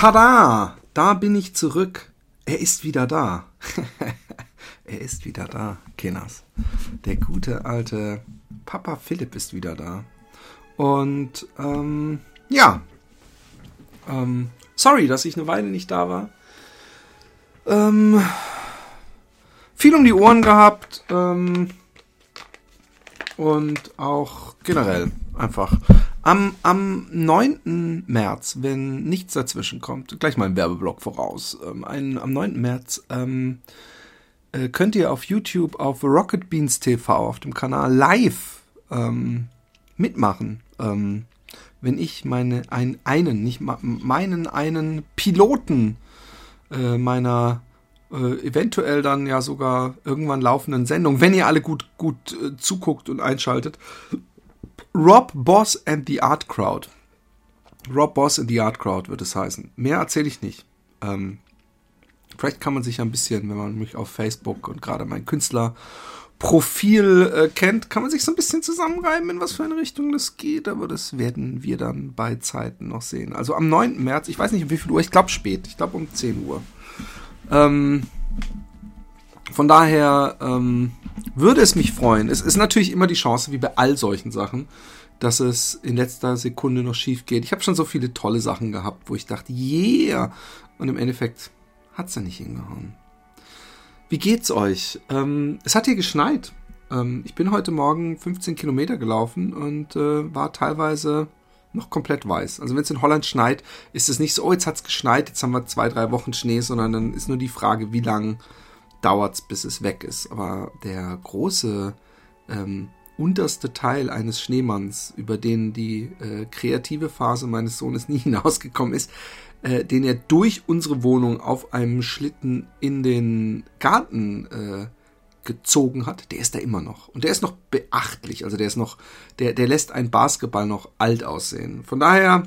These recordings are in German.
Pada! Da bin ich zurück. Er ist wieder da. er ist wieder da, Kenas. Der gute alte Papa Philipp ist wieder da. Und ähm, ja. Ähm, sorry, dass ich eine Weile nicht da war. Ähm, viel um die Ohren gehabt. Ähm, und auch generell einfach. Am, am 9. März, wenn nichts dazwischen kommt, gleich mal ein Werbeblock voraus. Ähm, ein, am 9. März ähm, äh, könnt ihr auf YouTube auf Rocket Beans TV auf dem Kanal live ähm, mitmachen. Ähm, wenn ich meine ein, einen, nicht meinen einen Piloten äh, meiner äh, eventuell dann ja sogar irgendwann laufenden Sendung, wenn ihr alle gut, gut äh, zuguckt und einschaltet. Rob Boss and the Art Crowd. Rob Boss and the Art Crowd wird es heißen. Mehr erzähle ich nicht. Ähm, vielleicht kann man sich ein bisschen, wenn man mich auf Facebook und gerade mein Künstlerprofil äh, kennt, kann man sich so ein bisschen zusammenreiben, in was für eine Richtung das geht, aber das werden wir dann bei Zeiten noch sehen. Also am 9. März, ich weiß nicht um wie viel Uhr, ich glaube spät, ich glaube um 10 Uhr. Ähm, von daher ähm, würde es mich freuen. Es ist natürlich immer die Chance, wie bei all solchen Sachen, dass es in letzter Sekunde noch schief geht. Ich habe schon so viele tolle Sachen gehabt, wo ich dachte, yeah, und im Endeffekt hat's ja nicht hingehauen. Wie geht's euch? Ähm, es hat hier geschneit. Ähm, ich bin heute Morgen 15 Kilometer gelaufen und äh, war teilweise noch komplett weiß. Also wenn es in Holland schneit, ist es nicht so, oh, jetzt hat's geschneit, jetzt haben wir zwei, drei Wochen Schnee, sondern dann ist nur die Frage, wie lang dauert's, bis es weg ist. Aber der große ähm, unterste Teil eines Schneemanns, über den die äh, kreative Phase meines Sohnes nie hinausgekommen ist, äh, den er durch unsere Wohnung auf einem Schlitten in den Garten äh, gezogen hat, der ist da immer noch. Und der ist noch beachtlich. Also der ist noch, der, der lässt ein Basketball noch alt aussehen. Von daher,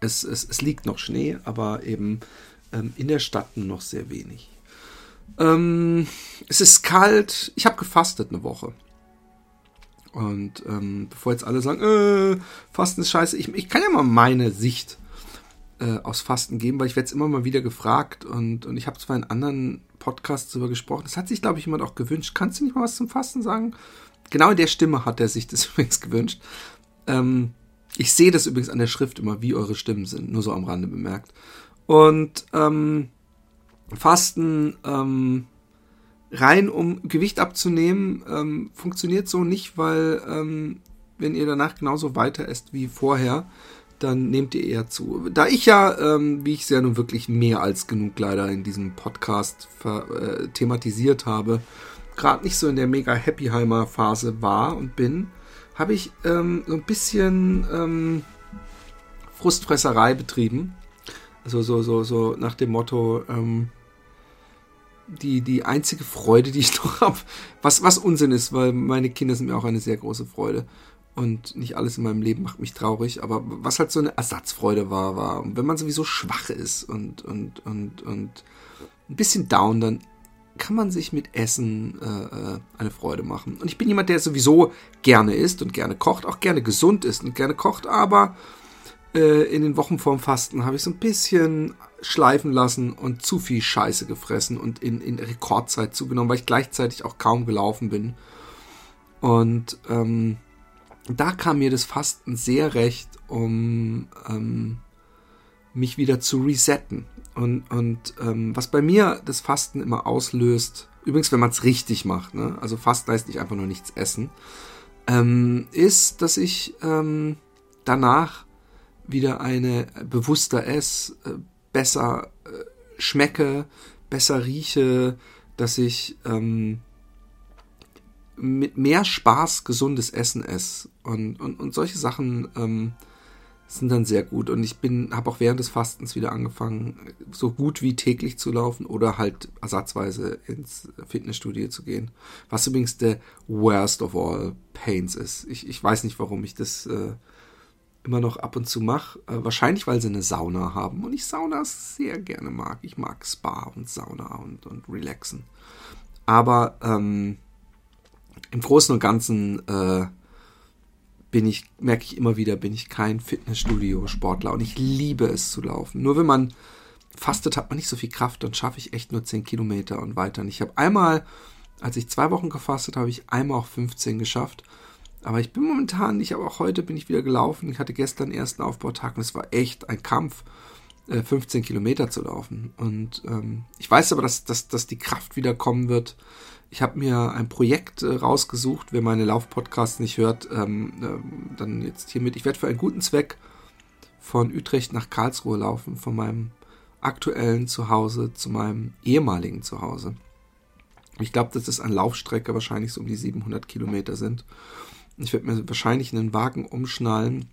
es, es, es liegt noch Schnee, aber eben ähm, in der Stadt noch sehr wenig. Ähm, es ist kalt. Ich habe gefastet eine Woche. Und ähm, bevor jetzt alle sagen, äh, Fasten ist scheiße, ich, ich kann ja mal meine Sicht äh, aus Fasten geben, weil ich werde es immer mal wieder gefragt und, und ich habe zwar in anderen Podcasts darüber gesprochen, das hat sich, glaube ich, jemand auch gewünscht. Kannst du nicht mal was zum Fasten sagen? Genau in der Stimme hat er sich das übrigens gewünscht. Ähm, ich sehe das übrigens an der Schrift immer, wie eure Stimmen sind, nur so am Rande bemerkt. Und ähm, Fasten ähm, rein, um Gewicht abzunehmen, ähm, funktioniert so nicht, weil ähm, wenn ihr danach genauso weiter esst wie vorher, dann nehmt ihr eher zu. Da ich ja, ähm, wie ich es ja nun wirklich mehr als genug leider in diesem Podcast äh, thematisiert habe, gerade nicht so in der mega Happyheimer Phase war und bin, habe ich ähm, so ein bisschen ähm, Frustfresserei betrieben. Also so, so, so nach dem Motto, ähm, die, die einzige Freude, die ich noch habe, was, was Unsinn ist, weil meine Kinder sind mir auch eine sehr große Freude. Und nicht alles in meinem Leben macht mich traurig, aber was halt so eine Ersatzfreude war, war, wenn man sowieso schwach ist und, und, und, und ein bisschen down, dann kann man sich mit Essen äh, äh, eine Freude machen. Und ich bin jemand, der sowieso gerne isst und gerne kocht, auch gerne gesund ist und gerne kocht, aber äh, in den Wochen vorm Fasten habe ich so ein bisschen schleifen lassen und zu viel Scheiße gefressen und in, in Rekordzeit zugenommen, weil ich gleichzeitig auch kaum gelaufen bin. Und ähm, da kam mir das Fasten sehr recht, um ähm, mich wieder zu resetten. Und, und ähm, was bei mir das Fasten immer auslöst, übrigens, wenn man es richtig macht, ne? also Fasten heißt nicht einfach nur nichts essen, ähm, ist, dass ich ähm, danach wieder eine bewusster ess, äh, besser äh, schmecke, besser rieche, dass ich ähm, mit mehr Spaß gesundes Essen esse. Und, und, und solche Sachen ähm, sind dann sehr gut. Und ich bin, habe auch während des Fastens wieder angefangen, so gut wie täglich zu laufen oder halt ersatzweise ins Fitnessstudio zu gehen. Was übrigens der worst of all pains ist. Ich, ich weiß nicht, warum ich das äh, immer noch ab und zu mache. Äh, wahrscheinlich, weil sie eine Sauna haben und ich Saunas sehr gerne mag. Ich mag Spa und Sauna und, und Relaxen. Aber ähm, im Großen und Ganzen äh, bin ich, merke ich immer wieder, bin ich kein Fitnessstudio-Sportler und ich liebe es zu laufen. Nur wenn man fastet, hat man nicht so viel Kraft, dann schaffe ich echt nur 10 Kilometer und weiter. Und ich habe einmal, als ich zwei Wochen gefastet habe, ich einmal auch 15 geschafft. Aber ich bin momentan, ich habe auch heute bin ich wieder gelaufen. Ich hatte gestern den ersten Aufbautag und es war echt ein Kampf, 15 äh, Kilometer zu laufen. Und ähm, ich weiß aber, dass, dass, dass die Kraft wieder kommen wird. Ich habe mir ein Projekt äh, rausgesucht. Wer meine Laufpodcasts nicht hört, ähm, äh, dann jetzt hiermit. Ich werde für einen guten Zweck von Utrecht nach Karlsruhe laufen, von meinem aktuellen Zuhause zu meinem ehemaligen Zuhause. Ich glaube, dass es an Laufstrecke wahrscheinlich so um die 700 Kilometer sind. Ich werde mir wahrscheinlich einen Wagen umschnallen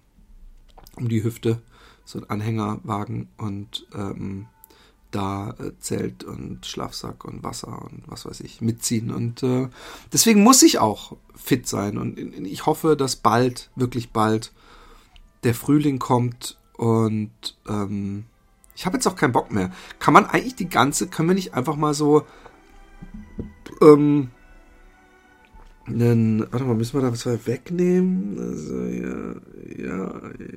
um die Hüfte, so ein Anhängerwagen und ähm, da äh, Zelt und Schlafsack und Wasser und was weiß ich mitziehen. Und äh, deswegen muss ich auch fit sein. Und ich hoffe, dass bald, wirklich bald, der Frühling kommt und ähm, ich habe jetzt auch keinen Bock mehr. Kann man eigentlich die ganze, können wir nicht einfach mal so, ähm, einen, warte mal, müssen wir da was wegnehmen? Also, ja, ja,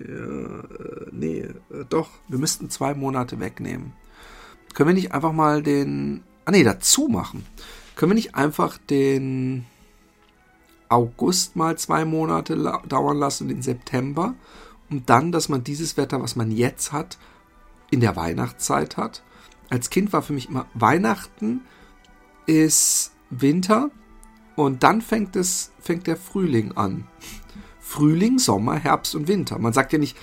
ja, äh, nee, äh, doch, wir müssten zwei Monate wegnehmen. Können wir nicht einfach mal den, ah nee, dazu machen. Können wir nicht einfach den August mal zwei Monate dauern lassen, den September, und dann, dass man dieses Wetter, was man jetzt hat, in der Weihnachtszeit hat. Als Kind war für mich immer Weihnachten ist Winter und dann fängt es fängt der Frühling an. Frühling, Sommer, Herbst und Winter. Man sagt ja nicht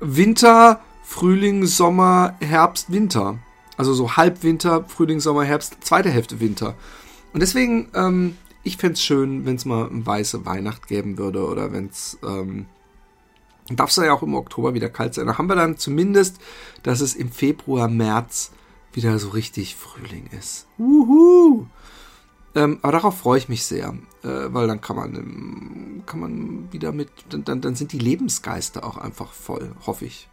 Winter, Frühling, Sommer, Herbst, Winter. Also so Halbwinter, Frühling, Sommer, Herbst, zweite Hälfte Winter. Und deswegen, ähm, ich fände es schön, wenn es mal eine weiße Weihnacht geben würde oder wenn es ähm, darf es ja auch im Oktober wieder kalt sein. Da haben wir dann zumindest, dass es im Februar, März wieder so richtig Frühling ist. Wuhu! Ähm, aber darauf freue ich mich sehr, äh, weil dann kann man, ähm, kann man wieder mit, dann, dann, dann sind die Lebensgeister auch einfach voll, hoffe ich.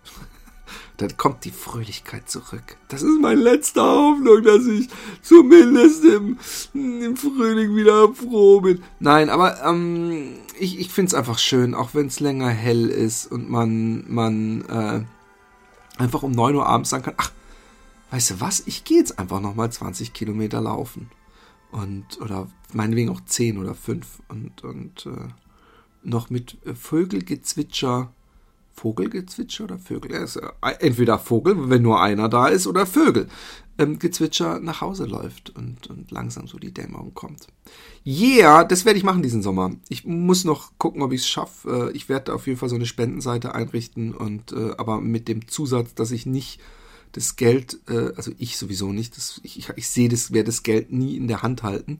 dann kommt die Fröhlichkeit zurück. Das ist meine letzte Hoffnung, dass ich zumindest im, im Frühling wieder froh bin. Nein, aber ähm, ich, ich finde es einfach schön, auch wenn es länger hell ist und man, man äh, einfach um 9 Uhr abends sagen kann, ach, weißt du was, ich gehe jetzt einfach nochmal 20 Kilometer laufen. Und, oder meinetwegen auch 10 oder 5 und, und äh, noch mit Vögelgezwitscher Vogelgezwitscher oder Vögel? Ist, entweder Vogel, wenn nur einer da ist, oder Vögel. Ähm, Gezwitscher nach Hause läuft und, und langsam so die Dämmerung kommt. Yeah, das werde ich machen diesen Sommer. Ich muss noch gucken, ob ich es schaffe. Äh, ich werde auf jeden Fall so eine Spendenseite einrichten und äh, aber mit dem Zusatz, dass ich nicht das Geld, äh, also ich sowieso nicht, das, ich, ich, ich sehe das, werde das Geld nie in der Hand halten.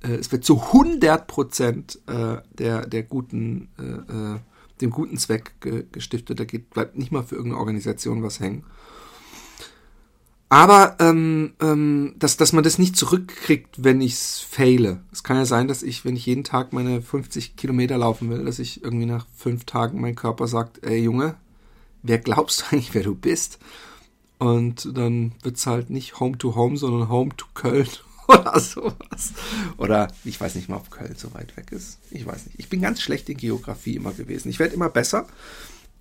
Äh, es wird zu 100 Prozent äh, der, der guten äh, dem guten Zweck ge gestiftet. Da geht, bleibt nicht mal für irgendeine Organisation was hängen. Aber ähm, ähm, dass, dass man das nicht zurückkriegt, wenn ich es faile. Es kann ja sein, dass ich, wenn ich jeden Tag meine 50 Kilometer laufen will, dass ich irgendwie nach fünf Tagen mein Körper sagt, ey Junge, wer glaubst du eigentlich, wer du bist? Und dann wird es halt nicht Home to Home, sondern Home to Köln oder sowas. Oder ich weiß nicht mal, ob Köln so weit weg ist. Ich weiß nicht. Ich bin ganz schlecht in Geografie immer gewesen. Ich werde immer besser.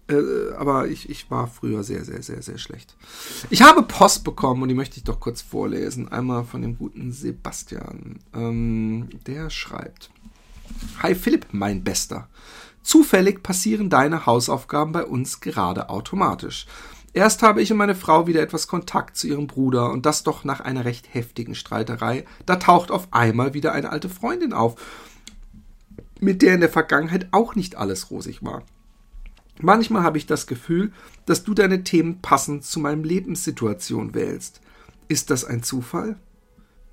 Äh, aber ich, ich war früher sehr, sehr, sehr, sehr schlecht. Ich habe Post bekommen und die möchte ich doch kurz vorlesen. Einmal von dem guten Sebastian. Ähm, der schreibt: Hi Philipp, mein Bester. Zufällig passieren deine Hausaufgaben bei uns gerade automatisch. Erst habe ich und meine Frau wieder etwas Kontakt zu ihrem Bruder und das doch nach einer recht heftigen Streiterei. Da taucht auf einmal wieder eine alte Freundin auf, mit der in der Vergangenheit auch nicht alles rosig war. Manchmal habe ich das Gefühl, dass du deine Themen passend zu meinem Lebenssituation wählst. Ist das ein Zufall?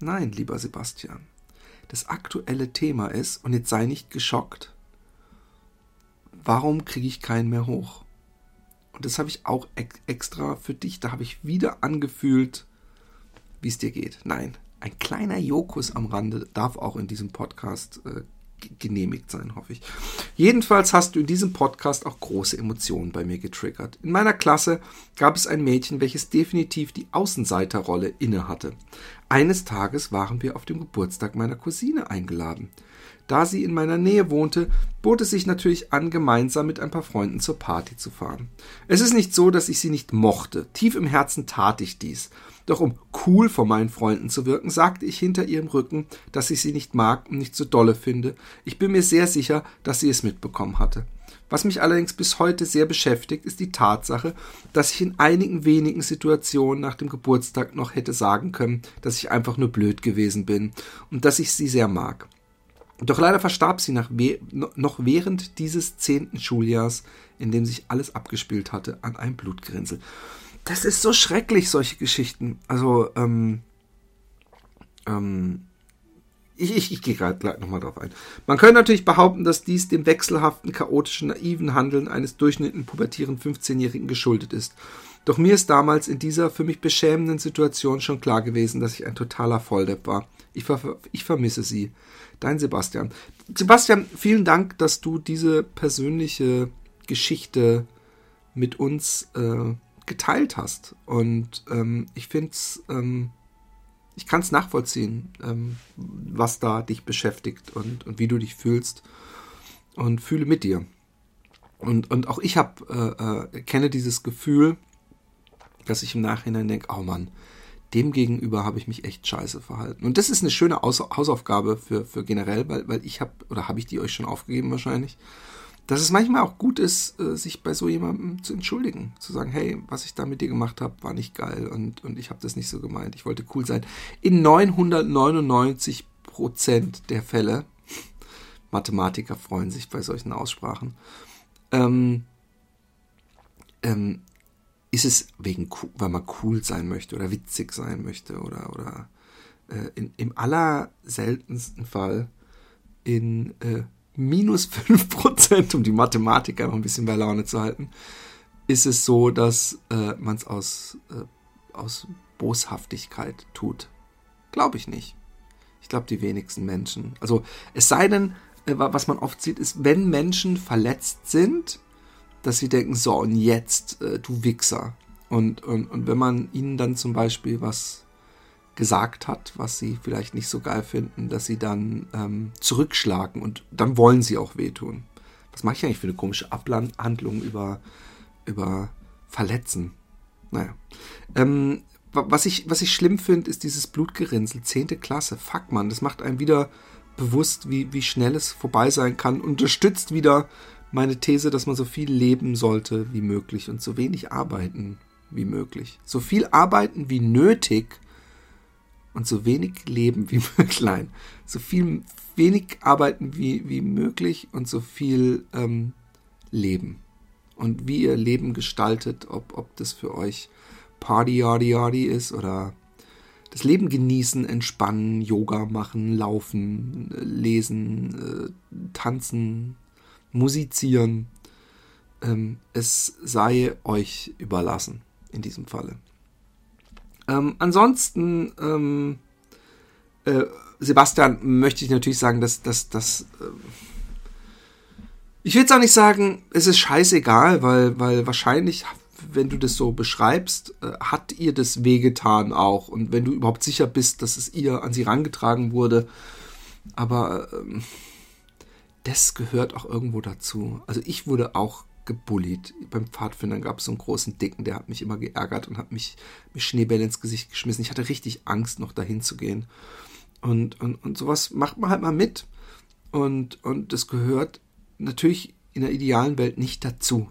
Nein, lieber Sebastian. Das aktuelle Thema ist, und jetzt sei nicht geschockt, warum kriege ich keinen mehr hoch? Und das habe ich auch extra für dich. Da habe ich wieder angefühlt, wie es dir geht. Nein, ein kleiner Jokus am Rande darf auch in diesem Podcast äh, genehmigt sein, hoffe ich. Jedenfalls hast du in diesem Podcast auch große Emotionen bei mir getriggert. In meiner Klasse gab es ein Mädchen, welches definitiv die Außenseiterrolle innehatte. Eines Tages waren wir auf dem Geburtstag meiner Cousine eingeladen. Da sie in meiner Nähe wohnte, bot es sich natürlich an, gemeinsam mit ein paar Freunden zur Party zu fahren. Es ist nicht so, dass ich sie nicht mochte. Tief im Herzen tat ich dies. Doch um cool vor meinen Freunden zu wirken, sagte ich hinter ihrem Rücken, dass ich sie nicht mag und nicht so dolle finde. Ich bin mir sehr sicher, dass sie es mitbekommen hatte. Was mich allerdings bis heute sehr beschäftigt, ist die Tatsache, dass ich in einigen wenigen Situationen nach dem Geburtstag noch hätte sagen können, dass ich einfach nur blöd gewesen bin und dass ich sie sehr mag. Doch leider verstarb sie we noch während dieses zehnten Schuljahrs, in dem sich alles abgespielt hatte, an einem Blutgrinsel. Das ist so schrecklich, solche Geschichten. Also, ähm, ähm, ich, ich, ich gehe gerade gleich nochmal drauf ein. Man könnte natürlich behaupten, dass dies dem wechselhaften, chaotischen, naiven Handeln eines durchschnittlichen pubertierenden 15-Jährigen geschuldet ist. Doch mir ist damals in dieser für mich beschämenden Situation schon klar gewesen, dass ich ein totaler Volldepp war. Ich, ver ich vermisse sie. Dein Sebastian. Sebastian, vielen Dank, dass du diese persönliche Geschichte mit uns äh, geteilt hast. Und ähm, ich finde es ähm, ich kann es nachvollziehen, ähm, was da dich beschäftigt und, und wie du dich fühlst und fühle mit dir. Und, und auch ich hab, äh, äh, kenne dieses Gefühl, dass ich im Nachhinein denke, oh Mann, dem gegenüber habe ich mich echt scheiße verhalten. Und das ist eine schöne Aus Hausaufgabe für, für generell, weil, weil ich habe, oder habe ich die euch schon aufgegeben wahrscheinlich, dass es manchmal auch gut ist, äh, sich bei so jemandem zu entschuldigen. Zu sagen, hey, was ich da mit dir gemacht habe, war nicht geil und, und ich habe das nicht so gemeint. Ich wollte cool sein. In 999 Prozent der Fälle, Mathematiker freuen sich bei solchen Aussprachen, ähm, ähm, ist es wegen, weil man cool sein möchte oder witzig sein möchte oder, oder äh, in, im allerseltensten Fall in äh, minus 5%, um die Mathematiker noch ein bisschen bei Laune zu halten, ist es so, dass äh, man es aus, äh, aus Boshaftigkeit tut. Glaube ich nicht. Ich glaube, die wenigsten Menschen. Also es sei denn, äh, was man oft sieht, ist, wenn Menschen verletzt sind, dass sie denken, so und jetzt, äh, du Wichser. Und, und, und wenn man ihnen dann zum Beispiel was gesagt hat, was sie vielleicht nicht so geil finden, dass sie dann ähm, zurückschlagen und dann wollen sie auch wehtun. Was mache ich eigentlich für eine komische Abhandlung über, über Verletzen? Naja. Ähm, was ich, was ich schlimm finde, ist dieses Blutgerinnsel, zehnte Klasse. Fuck, man, das macht einem wieder bewusst, wie, wie schnell es vorbei sein kann. Unterstützt wieder meine These, dass man so viel leben sollte wie möglich und so wenig arbeiten wie möglich. So viel arbeiten wie nötig und so wenig leben wie möglich. Nein, so viel wenig arbeiten wie, wie möglich und so viel ähm, leben. Und wie ihr Leben gestaltet, ob, ob das für euch Party, Yardi, Yardi ist oder das Leben genießen, entspannen, Yoga machen, laufen, lesen, äh, tanzen, musizieren. Ähm, es sei euch überlassen in diesem Falle. Ähm, ansonsten, ähm, äh, Sebastian, möchte ich natürlich sagen, dass das, äh, ich will jetzt auch nicht sagen, es ist scheißegal, weil, weil wahrscheinlich, wenn du das so beschreibst, äh, hat ihr das wehgetan auch. Und wenn du überhaupt sicher bist, dass es ihr an sie rangetragen wurde, aber ähm, das gehört auch irgendwo dazu. Also ich wurde auch gebullied. Beim Pfadfindern gab es so einen großen Dicken, der hat mich immer geärgert und hat mich mit Schneebällen ins Gesicht geschmissen. Ich hatte richtig Angst, noch dahin zu gehen. Und, und, und sowas macht man halt mal mit. Und, und das gehört natürlich in der idealen Welt nicht dazu.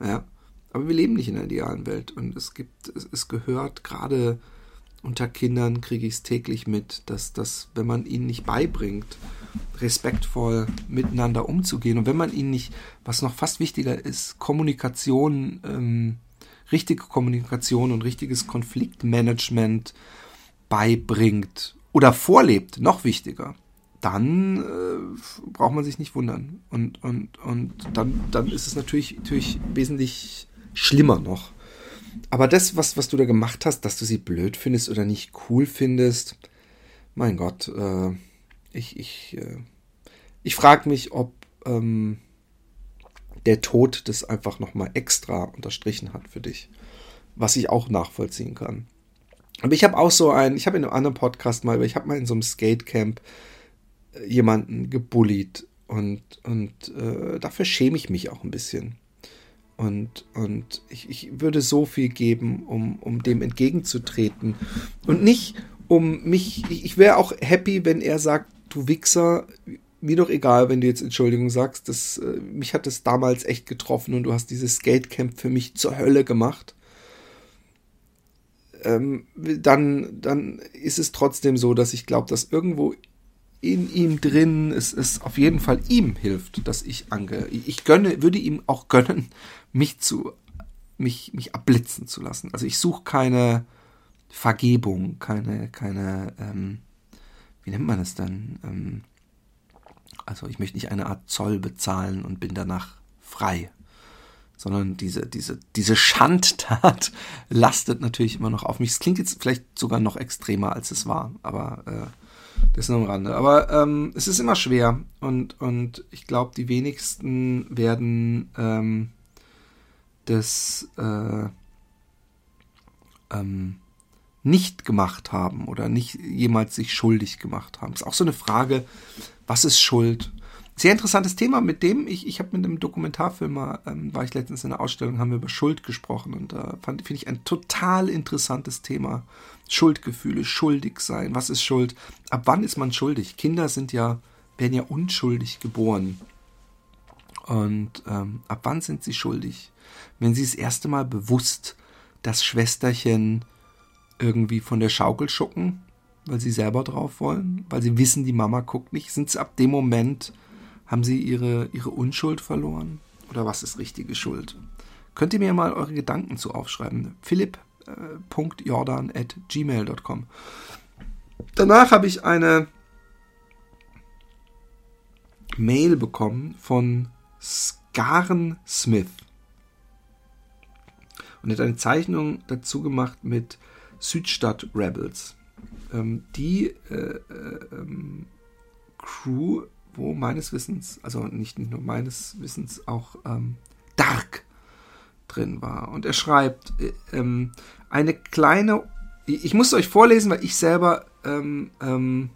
Ja. Aber wir leben nicht in der idealen Welt. Und es gibt, es, es gehört gerade unter Kindern kriege ich es täglich mit, dass, dass, wenn man ihnen nicht beibringt, respektvoll miteinander umzugehen und wenn man ihnen nicht, was noch fast wichtiger ist, Kommunikation, ähm, richtige Kommunikation und richtiges Konfliktmanagement beibringt oder vorlebt, noch wichtiger, dann äh, braucht man sich nicht wundern. Und, und, und dann, dann ist es natürlich, natürlich wesentlich schlimmer noch. Aber das, was, was du da gemacht hast, dass du sie blöd findest oder nicht cool findest, mein Gott, äh, ich, ich, äh, ich frage mich, ob ähm, der Tod das einfach nochmal extra unterstrichen hat für dich. Was ich auch nachvollziehen kann. Aber ich habe auch so ein, ich habe in einem anderen Podcast mal, ich habe mal in so einem Skatecamp jemanden gebullied und, und äh, dafür schäme ich mich auch ein bisschen. Und, und ich, ich würde so viel geben, um, um dem entgegenzutreten. Und nicht um mich, ich, ich wäre auch happy, wenn er sagt, du Wichser, mir doch egal, wenn du jetzt Entschuldigung sagst, das, äh, mich hat das damals echt getroffen und du hast dieses Skatecamp für mich zur Hölle gemacht. Ähm, dann, dann ist es trotzdem so, dass ich glaube, dass irgendwo in ihm drin es, es auf jeden Fall ihm hilft, dass ich ange. Ich gönne, würde ihm auch gönnen, mich zu, mich, mich abblitzen zu lassen. Also ich suche keine Vergebung, keine, keine, ähm, wie nennt man es denn? Ähm, also ich möchte nicht eine Art Zoll bezahlen und bin danach frei. Sondern diese, diese, diese Schandtat lastet natürlich immer noch auf mich. Es klingt jetzt vielleicht sogar noch extremer, als es war, aber äh, das ist nur am Rande. Aber ähm, es ist immer schwer und, und ich glaube, die wenigsten werden ähm, das äh, ähm, nicht gemacht haben oder nicht jemals sich schuldig gemacht haben. Ist auch so eine Frage, was ist Schuld? Sehr interessantes Thema, mit dem ich, ich habe mit einem Dokumentarfilmer, ähm, war ich letztens in einer Ausstellung, haben wir über Schuld gesprochen und da äh, finde ich ein total interessantes Thema. Schuldgefühle, schuldig sein, was ist Schuld? Ab wann ist man schuldig? Kinder sind ja, werden ja unschuldig geboren. Und ähm, ab wann sind sie schuldig? Wenn sie das erste Mal bewusst das Schwesterchen irgendwie von der Schaukel schucken, weil sie selber drauf wollen, weil sie wissen, die Mama guckt nicht, sind sie ab dem Moment, haben sie ihre, ihre Unschuld verloren? Oder was ist richtige Schuld? Könnt ihr mir mal eure Gedanken zu aufschreiben? philipp.jordan at gmail.com Danach habe ich eine Mail bekommen von Skaren Smith. Und er hat eine Zeichnung dazu gemacht mit Südstadt Rebels. Ähm, die äh, äh, ähm, Crew, wo meines Wissens, also nicht, nicht nur meines Wissens, auch ähm, Dark drin war. Und er schreibt, äh, ähm, eine kleine, ich muss euch vorlesen, weil ich selber ähm, ähm,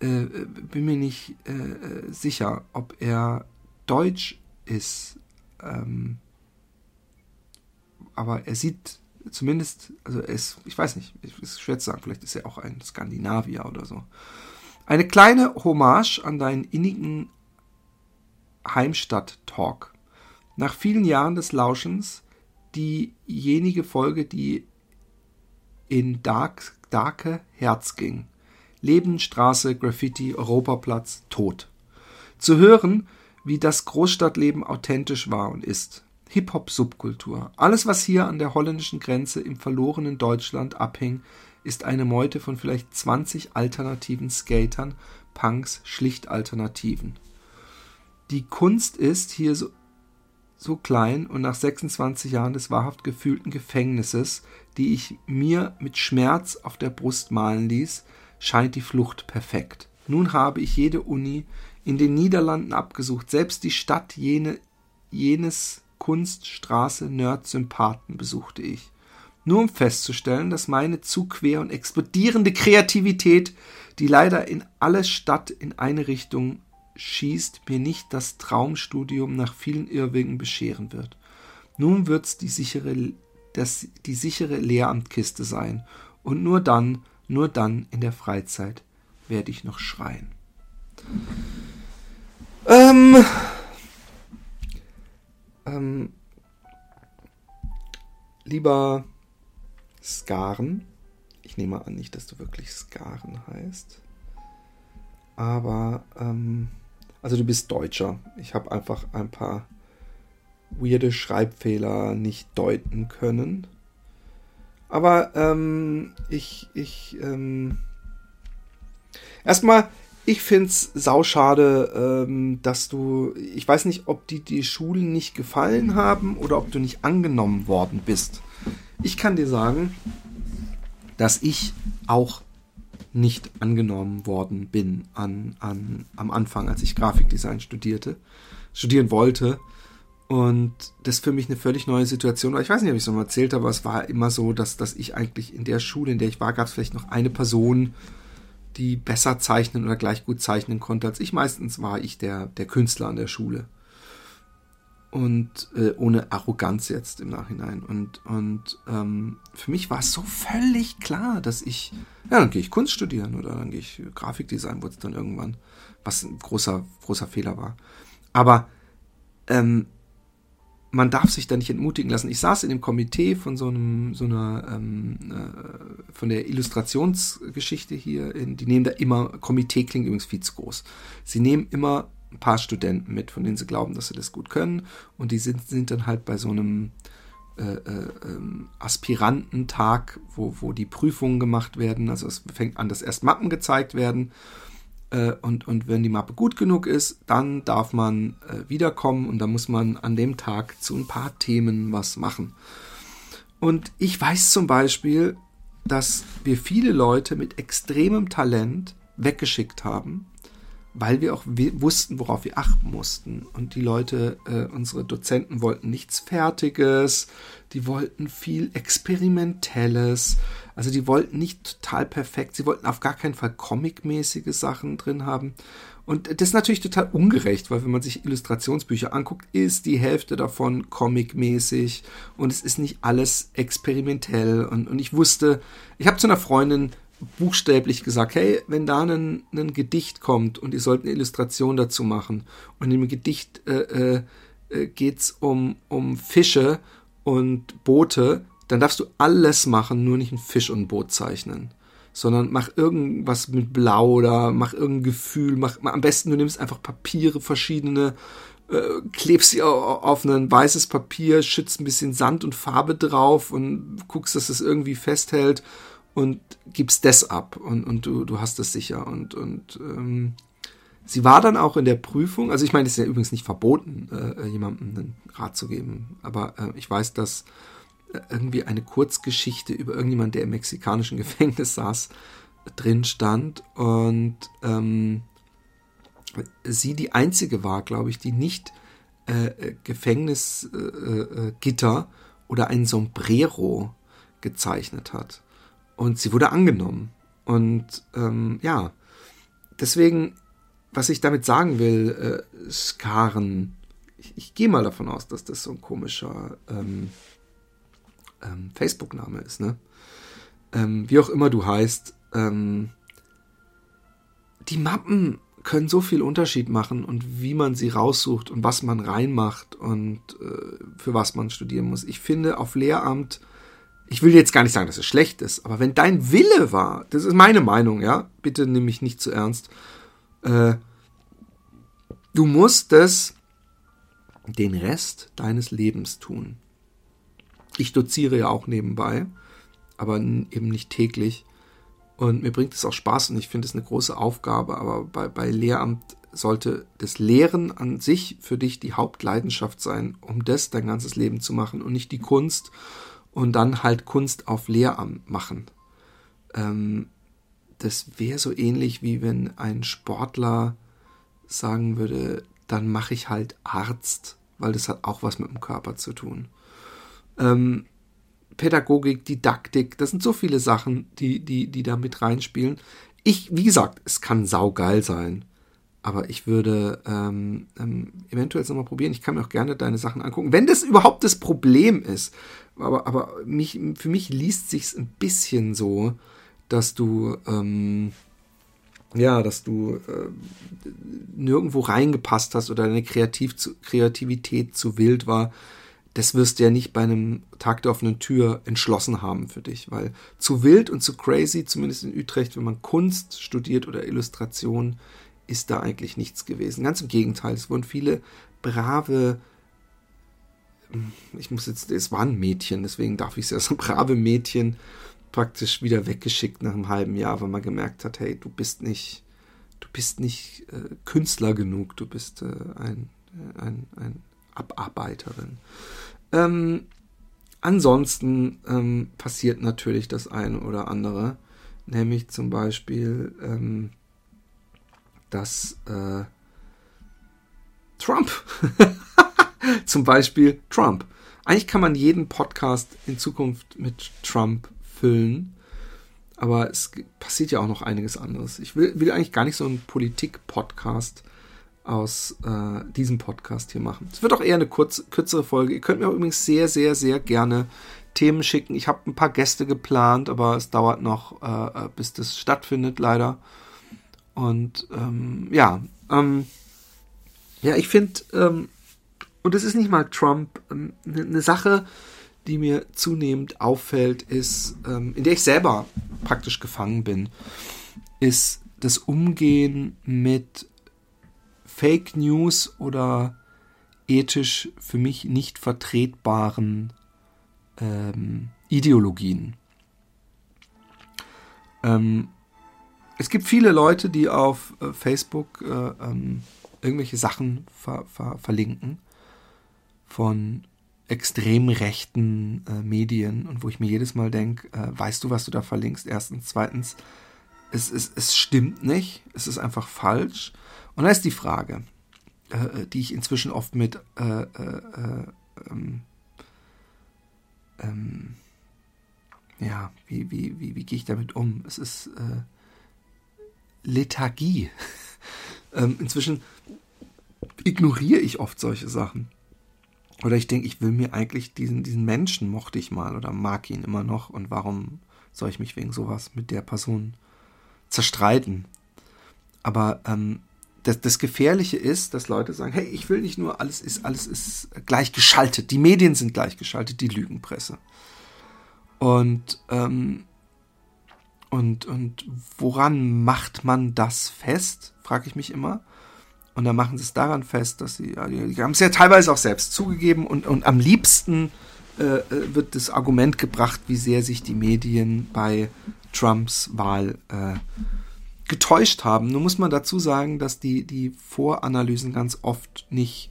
äh, bin mir nicht äh, sicher, ob er deutsch ist. Ähm, aber er sieht zumindest, also er ist, ich weiß nicht, ist schwer zu sagen, vielleicht ist er auch ein Skandinavier oder so. Eine kleine Hommage an deinen innigen Heimstadt-Talk. Nach vielen Jahren des Lauschens diejenige Folge, die in Dark, Darke Herz ging. Leben, Straße, Graffiti, Europaplatz, Tod. Zu hören, wie das Großstadtleben authentisch war und ist. Hip-Hop-Subkultur. Alles, was hier an der holländischen Grenze im verlorenen Deutschland abhing, ist eine Meute von vielleicht 20 alternativen Skatern, Punks, schlicht Alternativen. Die Kunst ist hier so, so klein und nach 26 Jahren des wahrhaft gefühlten Gefängnisses, die ich mir mit Schmerz auf der Brust malen ließ, scheint die Flucht perfekt. Nun habe ich jede Uni in den Niederlanden abgesucht, selbst die Stadt jene, jenes Kunst, Straße, Nerd, Sympathen besuchte ich. Nur um festzustellen, dass meine zu quer und explodierende Kreativität, die leider in alle Stadt in eine Richtung schießt, mir nicht das Traumstudium nach vielen Irrwegen bescheren wird. Nun wird's die sichere, die sichere Lehramtkiste sein. Und nur dann, nur dann in der Freizeit werde ich noch schreien. Ähm, ähm, lieber Skaren, ich nehme an nicht, dass du wirklich Skaren heißt, aber ähm, also du bist Deutscher. Ich habe einfach ein paar weirde Schreibfehler nicht deuten können. Aber ähm, ich, ich, ähm, erstmal, ich find's sauschade, ähm, dass du, ich weiß nicht, ob die die Schulen nicht gefallen haben oder ob du nicht angenommen worden bist. Ich kann dir sagen, dass ich auch nicht angenommen worden bin an, an, am Anfang, als ich Grafikdesign studierte, studieren wollte. Und das für mich eine völlig neue Situation war. Ich weiß nicht, ob ich es noch erzählt habe, aber es war immer so, dass, dass ich eigentlich in der Schule, in der ich war, gab es vielleicht noch eine Person, die besser zeichnen oder gleich gut zeichnen konnte als ich. Meistens war ich der, der Künstler an der Schule. Und äh, ohne Arroganz jetzt im Nachhinein. Und, und ähm, für mich war es so völlig klar, dass ich, ja, dann gehe ich Kunst studieren oder dann gehe ich Grafikdesign, wurde es dann irgendwann, was ein großer, großer Fehler war. Aber ähm, man darf sich da nicht entmutigen lassen. Ich saß in dem Komitee von so einem, so einer, ähm, äh, von der Illustrationsgeschichte hier, in, die nehmen da immer, Komitee klingt übrigens viel zu groß. Sie nehmen immer ein paar Studenten mit, von denen sie glauben, dass sie das gut können und die sind, sind dann halt bei so einem äh, äh, ähm, Aspirantentag, wo, wo die Prüfungen gemacht werden, also es fängt an, dass erst Mappen gezeigt werden äh, und, und wenn die Mappe gut genug ist, dann darf man äh, wiederkommen und dann muss man an dem Tag zu ein paar Themen was machen. Und ich weiß zum Beispiel, dass wir viele Leute mit extremem Talent weggeschickt haben, weil wir auch wussten, worauf wir achten mussten. Und die Leute, äh, unsere Dozenten wollten nichts Fertiges, die wollten viel Experimentelles, also die wollten nicht total perfekt, sie wollten auf gar keinen Fall comic-mäßige Sachen drin haben. Und das ist natürlich total ungerecht, weil wenn man sich Illustrationsbücher anguckt, ist die Hälfte davon comic-mäßig und es ist nicht alles experimentell. Und, und ich wusste, ich habe zu einer Freundin buchstäblich gesagt, hey, wenn da ein, ein Gedicht kommt und ihr sollt eine Illustration dazu machen und dem Gedicht äh, äh, geht's um, um Fische und Boote, dann darfst du alles machen, nur nicht ein Fisch und ein Boot zeichnen. Sondern mach irgendwas mit Blau oder mach irgendein Gefühl, mach, am besten du nimmst einfach Papiere, verschiedene, äh, klebst sie auf ein weißes Papier, schützt ein bisschen Sand und Farbe drauf und guckst, dass es irgendwie festhält und gibst das ab und, und du, du hast das sicher. Und, und ähm, sie war dann auch in der Prüfung, also ich meine, es ist ja übrigens nicht verboten, äh, jemandem einen Rat zu geben, aber äh, ich weiß, dass äh, irgendwie eine Kurzgeschichte über irgendjemand, der im mexikanischen Gefängnis saß, drin stand und ähm, sie die einzige war, glaube ich, die nicht äh, Gefängnisgitter äh, äh, oder ein Sombrero gezeichnet hat. Und sie wurde angenommen. Und ähm, ja, deswegen, was ich damit sagen will, äh, Skaren, ich, ich gehe mal davon aus, dass das so ein komischer ähm, ähm, Facebook-Name ist, ne? Ähm, wie auch immer du heißt, ähm, die Mappen können so viel Unterschied machen und wie man sie raussucht und was man reinmacht und äh, für was man studieren muss. Ich finde, auf Lehramt ich will jetzt gar nicht sagen, dass es schlecht ist, aber wenn dein Wille war, das ist meine Meinung, ja, bitte nimm mich nicht zu ernst, äh, du musst es den Rest deines Lebens tun. Ich doziere ja auch nebenbei, aber eben nicht täglich. Und mir bringt es auch Spaß und ich finde es eine große Aufgabe, aber bei, bei Lehramt sollte das Lehren an sich für dich die Hauptleidenschaft sein, um das dein ganzes Leben zu machen und nicht die Kunst und dann halt Kunst auf Lehramt machen. Ähm, das wäre so ähnlich wie wenn ein Sportler sagen würde, dann mache ich halt Arzt, weil das hat auch was mit dem Körper zu tun. Ähm, Pädagogik, Didaktik, das sind so viele Sachen, die, die, die da mit reinspielen. Ich, wie gesagt, es kann saugeil sein. Aber ich würde ähm, ähm, eventuell jetzt nochmal probieren. Ich kann mir auch gerne deine Sachen angucken. Wenn das überhaupt das Problem ist. Aber, aber mich, für mich liest sich's ein bisschen so, dass du, ähm, ja, dass du äh, nirgendwo reingepasst hast oder deine Kreativ zu, Kreativität zu wild war. Das wirst du ja nicht bei einem Tag der offenen Tür entschlossen haben für dich, weil zu wild und zu crazy, zumindest in Utrecht, wenn man Kunst studiert oder Illustration, ist da eigentlich nichts gewesen. Ganz im Gegenteil, es wurden viele brave, ich muss jetzt, es waren Mädchen, deswegen darf ich es ja so brave Mädchen praktisch wieder weggeschickt nach einem halben Jahr, weil man gemerkt hat, hey, du bist nicht, du bist nicht äh, Künstler genug, du bist äh, ein, äh, ein, ein Abarbeiterin. Ähm, ansonsten ähm, passiert natürlich das eine oder andere, nämlich zum Beispiel ähm, dass äh, Trump, zum Beispiel Trump. Eigentlich kann man jeden Podcast in Zukunft mit Trump füllen. Aber es passiert ja auch noch einiges anderes. Ich will, will eigentlich gar nicht so einen Politik-Podcast aus äh, diesem Podcast hier machen. Es wird auch eher eine kurz, kürzere Folge. Ihr könnt mir übrigens sehr, sehr, sehr gerne Themen schicken. Ich habe ein paar Gäste geplant, aber es dauert noch, äh, äh, bis das stattfindet, leider. Und ähm, ja, ähm, ja, ich finde, ähm, und es ist nicht mal Trump, eine ähm, ne Sache, die mir zunehmend auffällt, ist, ähm, in der ich selber praktisch gefangen bin, ist das Umgehen mit Fake News oder ethisch für mich nicht vertretbaren ähm, Ideologien. Ähm, es gibt viele Leute, die auf äh, Facebook äh, ähm, irgendwelche Sachen ver ver verlinken von extrem rechten äh, Medien und wo ich mir jedes Mal denke, äh, weißt du, was du da verlinkst? Erstens, zweitens, es, es, es stimmt nicht, es ist einfach falsch. Und da ist die Frage, äh, die ich inzwischen oft mit äh, äh, ähm, ähm, ja, wie, wie, wie, wie gehe ich damit um? Es ist äh, Lethargie. ähm, inzwischen ignoriere ich oft solche Sachen. Oder ich denke, ich will mir eigentlich diesen, diesen Menschen mochte ich mal oder mag ihn immer noch und warum soll ich mich wegen sowas mit der Person zerstreiten? Aber ähm, das, das Gefährliche ist, dass Leute sagen, hey, ich will nicht nur, alles ist, alles ist gleichgeschaltet. Die Medien sind gleichgeschaltet, die Lügenpresse. Und, ähm, und, und woran macht man das fest, frage ich mich immer. Und dann machen sie es daran fest, dass sie, ja, die, die haben es ja teilweise auch selbst zugegeben und, und am liebsten äh, äh, wird das Argument gebracht, wie sehr sich die Medien bei Trumps Wahl äh, getäuscht haben. Nun muss man dazu sagen, dass die, die Voranalysen ganz oft nicht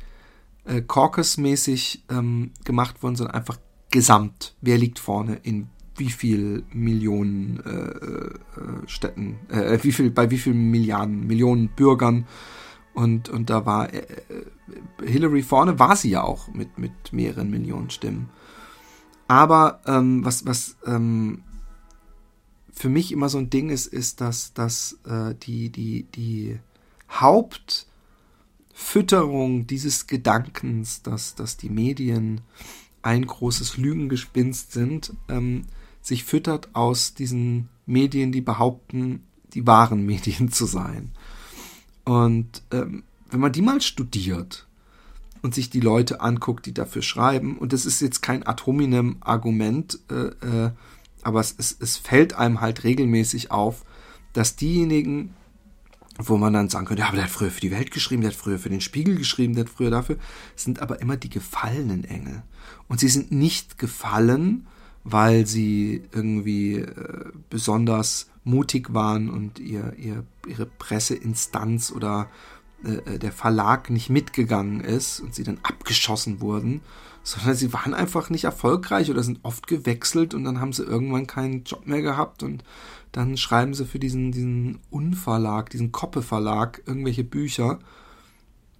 äh, Caucus-mäßig ähm, gemacht wurden, sondern einfach gesamt. Wer liegt vorne in wie viel Millionen äh, äh, Städten, äh, wie viel, bei wie vielen Milliarden, Millionen Bürgern und, und da war äh, Hillary vorne, war sie ja auch mit, mit mehreren Millionen Stimmen. Aber ähm, was, was ähm, für mich immer so ein Ding ist, ist, dass, dass äh, die, die, die Hauptfütterung dieses Gedankens, dass, dass die Medien ein großes Lügengespinst sind, ähm, sich füttert aus diesen Medien, die behaupten, die wahren Medien zu sein. Und ähm, wenn man die mal studiert und sich die Leute anguckt, die dafür schreiben, und das ist jetzt kein ad hominem Argument, äh, äh, aber es, es, es fällt einem halt regelmäßig auf, dass diejenigen, wo man dann sagen könnte, ja, aber der hat früher für die Welt geschrieben, der hat früher für den Spiegel geschrieben, der hat früher dafür, sind aber immer die gefallenen Engel. Und sie sind nicht gefallen, weil sie irgendwie äh, besonders mutig waren und ihr, ihr, ihre Presseinstanz oder äh, äh, der Verlag nicht mitgegangen ist und sie dann abgeschossen wurden, sondern sie waren einfach nicht erfolgreich oder sind oft gewechselt und dann haben sie irgendwann keinen Job mehr gehabt und dann schreiben sie für diesen, diesen Unverlag, diesen Koppe-Verlag irgendwelche Bücher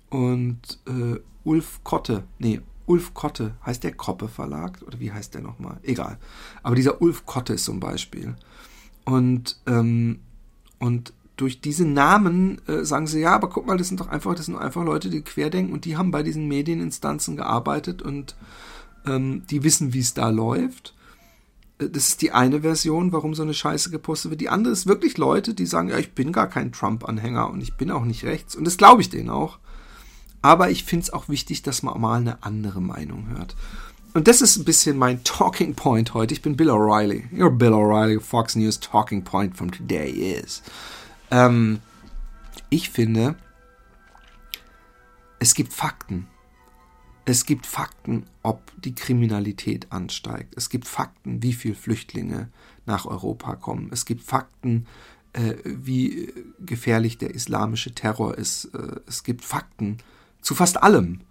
und äh, Ulf Kotte, nee, Ulf Kotte, heißt der Koppe Verlag oder wie heißt der nochmal? Egal. Aber dieser Ulf Kotte ist zum Beispiel. Und, ähm, und durch diese Namen äh, sagen sie, ja, aber guck mal, das sind doch einfach, das sind einfach Leute, die querdenken und die haben bei diesen Medieninstanzen gearbeitet und ähm, die wissen, wie es da läuft. Äh, das ist die eine Version, warum so eine Scheiße gepostet wird. Die andere ist wirklich Leute, die sagen, ja, ich bin gar kein Trump-Anhänger und ich bin auch nicht rechts. Und das glaube ich denen auch. Aber ich finde es auch wichtig, dass man mal eine andere Meinung hört. Und das ist ein bisschen mein Talking Point heute. Ich bin Bill O'Reilly. Your Bill O'Reilly, Fox News Talking Point from today is. Ähm, ich finde, es gibt Fakten. Es gibt Fakten, ob die Kriminalität ansteigt. Es gibt Fakten, wie viele Flüchtlinge nach Europa kommen. Es gibt Fakten, äh, wie gefährlich der islamische Terror ist. Äh, es gibt Fakten zu fast allem.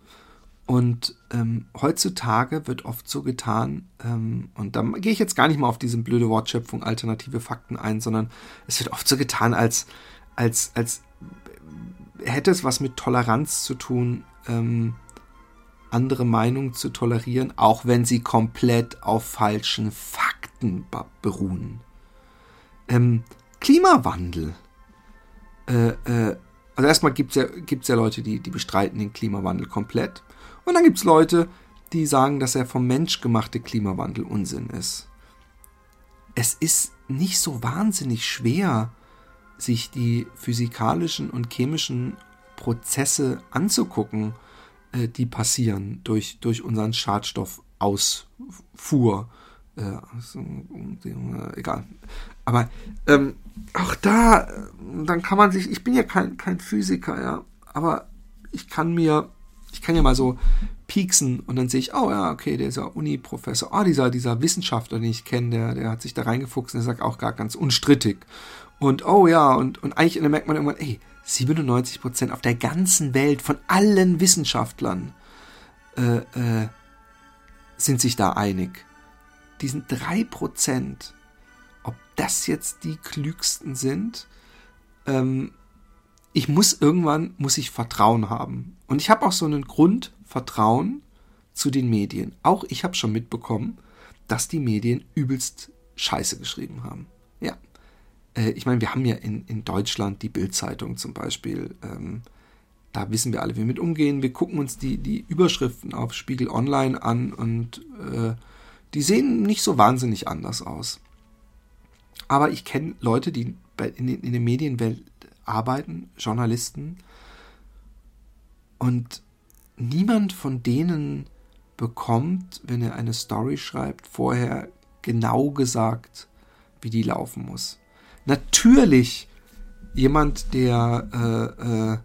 Und ähm, heutzutage wird oft so getan, ähm, und da gehe ich jetzt gar nicht mal auf diese blöde Wortschöpfung alternative Fakten ein, sondern es wird oft so getan, als, als, als hätte es was mit Toleranz zu tun, ähm, andere Meinungen zu tolerieren, auch wenn sie komplett auf falschen Fakten beruhen. Ähm, Klimawandel. Äh, äh, also erstmal gibt es ja, gibt's ja Leute, die, die bestreiten den Klimawandel komplett. Und dann gibt es Leute, die sagen, dass er vom Mensch gemachte Klimawandel Unsinn ist. Es ist nicht so wahnsinnig schwer, sich die physikalischen und chemischen Prozesse anzugucken, äh, die passieren durch, durch unseren Schadstoffausfuhr. Äh, also, äh, egal. Aber ähm, auch da, dann kann man sich, ich bin ja kein, kein Physiker, ja, aber ich kann mir, ich kann ja mal so pieksen und dann sehe ich, oh ja, okay, dieser Uni-Professor, oh, dieser, dieser Wissenschaftler, den ich kenne, der, der hat sich da reingefuchst und der sagt auch gar ganz unstrittig. Und oh ja, und, und eigentlich und dann merkt man irgendwann, ey, 97 Prozent auf der ganzen Welt von allen Wissenschaftlern äh, äh, sind sich da einig. Diesen drei Prozent, ob das jetzt die klügsten sind, ähm, ich muss irgendwann, muss ich Vertrauen haben. Und ich habe auch so einen Grundvertrauen zu den Medien. Auch ich habe schon mitbekommen, dass die Medien übelst Scheiße geschrieben haben. Ja. Äh, ich meine, wir haben ja in, in Deutschland die Bildzeitung zum Beispiel. Ähm, da wissen wir alle, wie wir mit umgehen. Wir gucken uns die, die Überschriften auf Spiegel Online an und äh, die sehen nicht so wahnsinnig anders aus. Aber ich kenne Leute, die in, in der Medienwelt arbeiten, Journalisten, und niemand von denen bekommt, wenn er eine Story schreibt, vorher genau gesagt, wie die laufen muss. Natürlich, jemand, der äh, äh,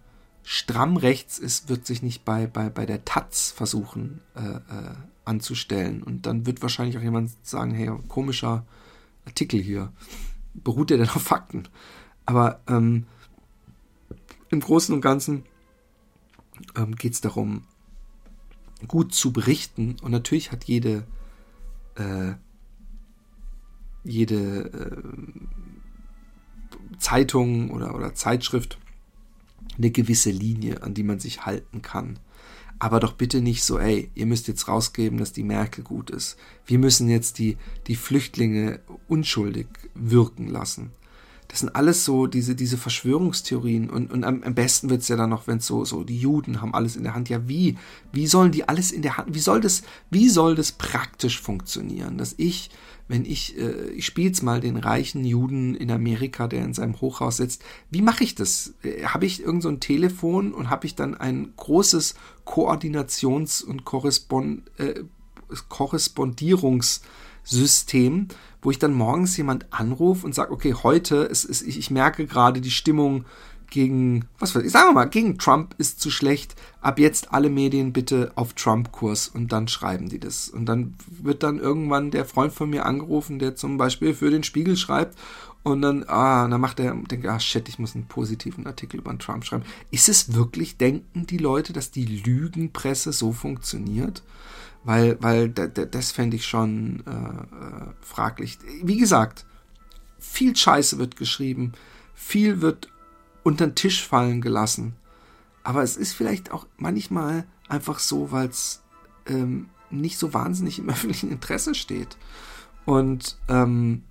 stramm rechts ist, wird sich nicht bei, bei, bei der Taz versuchen äh, äh, anzustellen. Und dann wird wahrscheinlich auch jemand sagen, hey, komischer Artikel hier. Beruht der denn auf Fakten? Aber ähm, im Großen und Ganzen ähm, geht es darum, gut zu berichten. Und natürlich hat jede, äh, jede äh, Zeitung oder, oder Zeitschrift eine gewisse Linie, an die man sich halten kann. Aber doch bitte nicht so, ey, ihr müsst jetzt rausgeben, dass die Merkel gut ist. Wir müssen jetzt die, die Flüchtlinge unschuldig wirken lassen. Das sind alles so diese, diese Verschwörungstheorien und, und am, am besten wird's ja dann noch, wenn so, so, die Juden haben alles in der Hand. Ja, wie? Wie sollen die alles in der Hand, wie soll das, wie soll das praktisch funktionieren? Dass ich, wenn ich, äh, ich jetzt mal den reichen Juden in Amerika, der in seinem Hochhaus sitzt, wie mache ich das? Äh, habe ich irgend so ein Telefon und habe ich dann ein großes Koordinations- und Korrespond, äh, Korrespondierungs- System, wo ich dann morgens jemand anrufe und sage, okay, heute ist, ist ich, ich merke gerade die Stimmung gegen, was weiß ich, sagen wir mal, gegen Trump ist zu schlecht. Ab jetzt alle Medien bitte auf Trump-Kurs und dann schreiben die das. Und dann wird dann irgendwann der Freund von mir angerufen, der zum Beispiel für den Spiegel schreibt und dann, ah, dann macht er, denkt, ah, shit, ich muss einen positiven Artikel über Trump schreiben. Ist es wirklich, denken die Leute, dass die Lügenpresse so funktioniert? Weil, weil das fände ich schon äh, äh, fraglich. Wie gesagt, viel Scheiße wird geschrieben, viel wird unter den Tisch fallen gelassen. Aber es ist vielleicht auch manchmal einfach so, weil es ähm, nicht so wahnsinnig im öffentlichen Interesse steht. Und, ähm,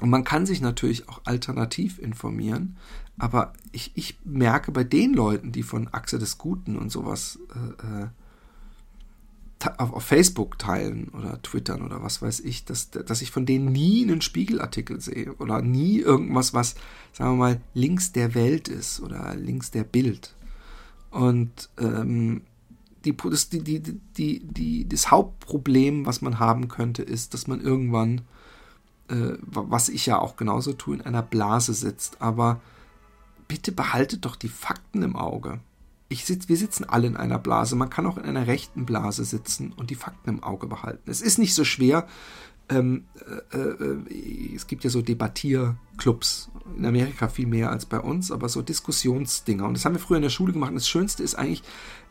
und man kann sich natürlich auch alternativ informieren. Aber ich, ich merke bei den Leuten, die von Achse des Guten und sowas äh, äh auf, auf Facebook teilen oder twittern oder was weiß ich, dass, dass ich von denen nie einen Spiegelartikel sehe oder nie irgendwas, was, sagen wir mal, links der Welt ist oder links der Bild. Und ähm, die, das, die, die, die, die, das Hauptproblem, was man haben könnte, ist, dass man irgendwann, äh, was ich ja auch genauso tue, in einer Blase sitzt. Aber bitte behaltet doch die Fakten im Auge ich sitz, wir sitzen alle in einer Blase. Man kann auch in einer rechten Blase sitzen und die Fakten im Auge behalten. Es ist nicht so schwer. Ähm, äh, äh, es gibt ja so Debattierclubs in Amerika viel mehr als bei uns, aber so Diskussionsdinger. Und das haben wir früher in der Schule gemacht. Und das Schönste ist eigentlich,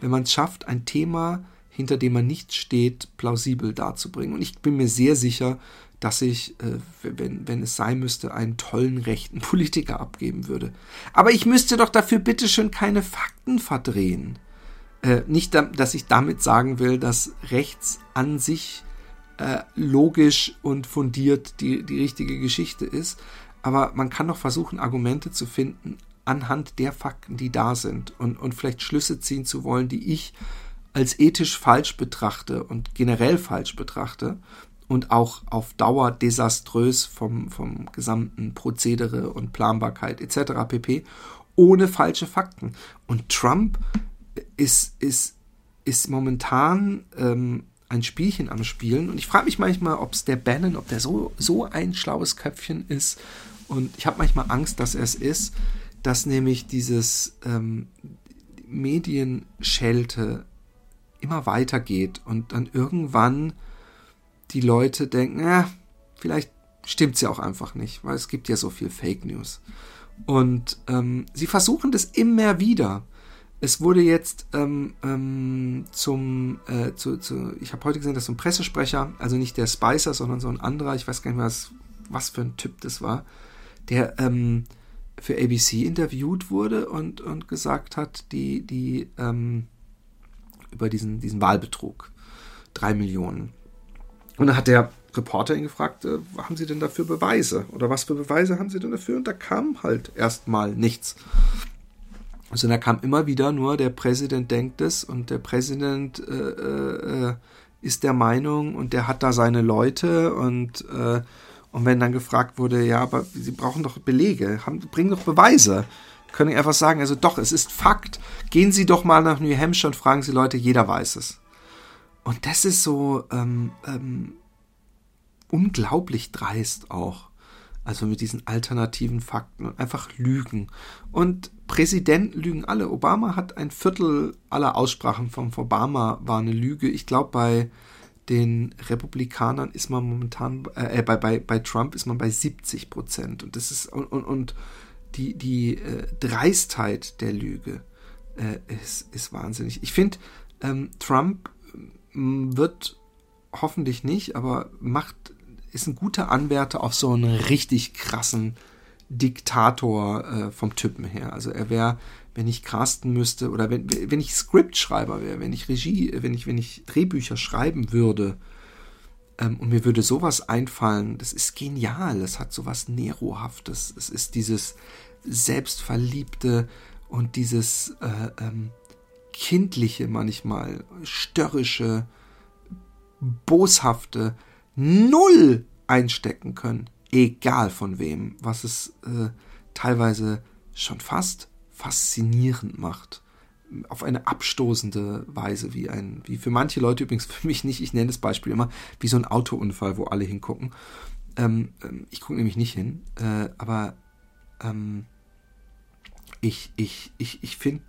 wenn man es schafft, ein Thema, hinter dem man nicht steht, plausibel darzubringen. Und ich bin mir sehr sicher, dass ich, äh, wenn, wenn es sein müsste, einen tollen rechten Politiker abgeben würde. Aber ich müsste doch dafür bitteschön keine Fakten verdrehen. Äh, nicht, dass ich damit sagen will, dass rechts an sich äh, logisch und fundiert die, die richtige Geschichte ist. Aber man kann doch versuchen, Argumente zu finden anhand der Fakten, die da sind und, und vielleicht Schlüsse ziehen zu wollen, die ich als ethisch falsch betrachte und generell falsch betrachte und auch auf Dauer desaströs vom, vom gesamten Prozedere und Planbarkeit etc. pp. ohne falsche Fakten. Und Trump ist, ist, ist momentan ähm, ein Spielchen am Spielen und ich frage mich manchmal, ob es der Bannon, ob der so, so ein schlaues Köpfchen ist und ich habe manchmal Angst, dass er es ist, dass nämlich dieses ähm, Medienschelte immer weitergeht und dann irgendwann die Leute denken, ja, vielleicht stimmt es ja auch einfach nicht, weil es gibt ja so viel Fake News. Und ähm, sie versuchen das immer wieder. Es wurde jetzt ähm, ähm, zum, äh, zu, zu, ich habe heute gesehen, dass so ein Pressesprecher, also nicht der Spicer, sondern so ein anderer, ich weiß gar nicht mehr, was, was für ein Typ das war, der ähm, für ABC interviewt wurde und, und gesagt hat, die, die ähm, über diesen, diesen Wahlbetrug, drei Millionen. Und dann hat der Reporter ihn gefragt, äh, haben Sie denn dafür Beweise? Oder was für Beweise haben Sie denn dafür? Und da kam halt erstmal nichts. Also da kam immer wieder nur, der Präsident denkt es und der Präsident äh, äh, ist der Meinung und der hat da seine Leute und, äh, und wenn dann gefragt wurde, ja, aber Sie brauchen doch Belege, haben, bringen doch Beweise, können einfach sagen, also doch, es ist Fakt. Gehen Sie doch mal nach New Hampshire und fragen Sie Leute, jeder weiß es. Und das ist so ähm, ähm, unglaublich dreist auch. Also mit diesen alternativen Fakten und einfach Lügen. Und Präsidenten lügen alle. Obama hat ein Viertel aller Aussprachen von Obama war eine Lüge. Ich glaube, bei den Republikanern ist man momentan, äh, äh, bei, bei, bei Trump ist man bei 70 Prozent. Und das ist, und, und, und die, die äh, Dreistheit der Lüge äh, ist, ist wahnsinnig. Ich finde, ähm, Trump wird hoffentlich nicht, aber macht, ist ein guter Anwärter auf so einen richtig krassen Diktator äh, vom Typen her. Also er wäre, wenn ich casten müsste oder wenn, wenn ich Scriptschreiber wäre, wenn ich Regie, wenn ich, wenn ich Drehbücher schreiben würde ähm, und mir würde sowas einfallen, das ist genial. Es hat sowas Nerohaftes. Es ist dieses selbstverliebte und dieses äh, ähm, kindliche manchmal, störrische, boshafte, null einstecken können. Egal von wem, was es äh, teilweise schon fast faszinierend macht. Auf eine abstoßende Weise, wie ein, wie für manche Leute übrigens, für mich nicht, ich nenne das Beispiel immer, wie so ein Autounfall, wo alle hingucken. Ähm, ähm ich gucke nämlich nicht hin, äh, aber ähm, ich, ich, ich, ich finde,